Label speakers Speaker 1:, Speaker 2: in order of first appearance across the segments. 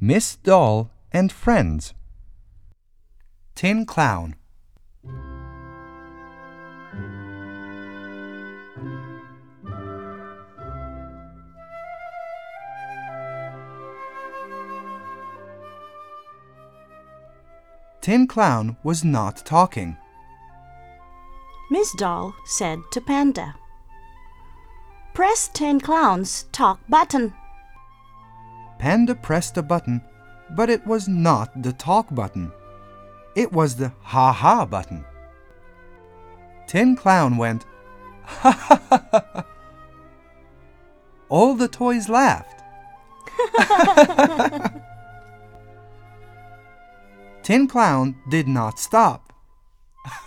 Speaker 1: Miss Doll and Friends. Tin Clown. Tin Clown was not talking.
Speaker 2: Miss Doll said to Panda. Press Tin Clown's talk button.
Speaker 1: Panda pressed a button, but it was not the talk button. It was the ha ha button. Tin Clown went, ha ha ha ha. All the toys laughed. Tin Clown did not stop.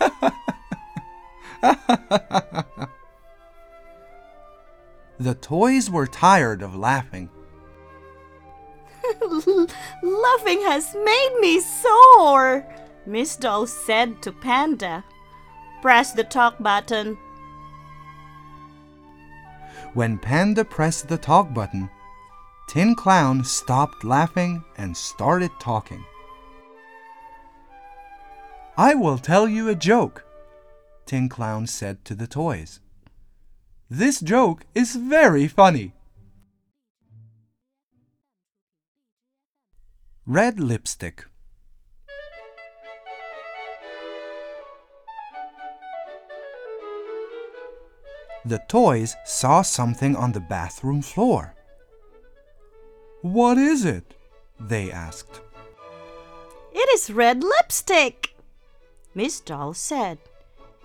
Speaker 1: the toys were tired of laughing.
Speaker 2: Laughing has made me sore, Miss Doll said to Panda. Press the talk button.
Speaker 1: When Panda pressed the talk button, Tin Clown stopped laughing and started talking. I will tell you a joke, Tin Clown said to the toys. This joke is very funny. Red lipstick. The toys saw something on the bathroom floor. What is it? they asked.
Speaker 2: It is red lipstick, Miss Doll said.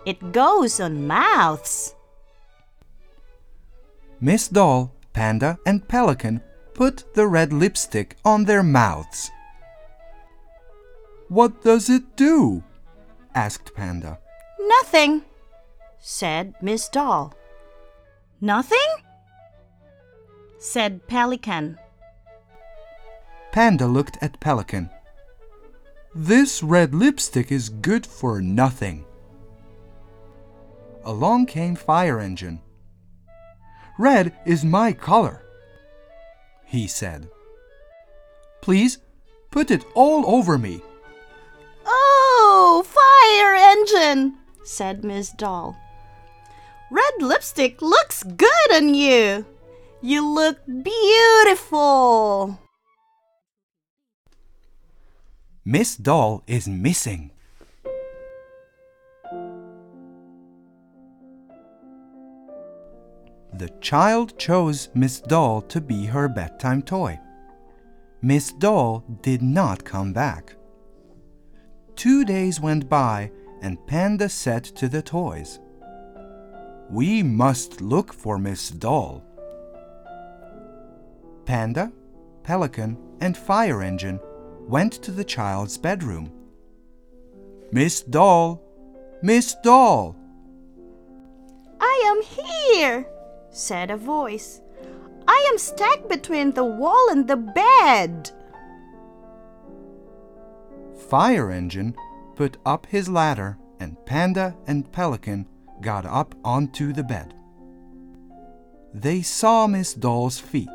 Speaker 2: It goes on mouths.
Speaker 1: Miss Doll, Panda, and Pelican put the red lipstick on their mouths. What does it do? asked Panda.
Speaker 2: Nothing, said Miss Doll. Nothing? said Pelican.
Speaker 1: Panda looked at Pelican. This red lipstick is good for nothing. Along came Fire Engine. Red is my color, he said. Please put it all over me.
Speaker 2: Oh, fire engine, said Miss Doll. Red lipstick looks good on you. You look beautiful.
Speaker 1: Miss Doll is missing. The child chose Miss Doll to be her bedtime toy. Miss Doll did not come back. Two days went by, and Panda said to the toys, We must look for Miss Doll. Panda, Pelican, and Fire Engine went to the child's bedroom. Miss Doll! Miss Doll!
Speaker 2: I am here, said a voice. I am stuck between the wall and the bed.
Speaker 1: Fire Engine put up his ladder, and Panda and Pelican got up onto the bed. They saw Miss Doll's feet.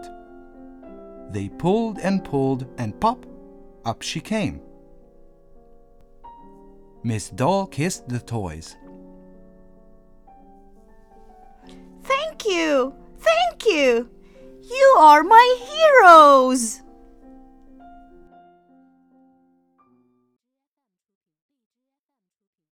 Speaker 1: They pulled and pulled, and pop, up she came. Miss Doll kissed the toys.
Speaker 2: Heroes.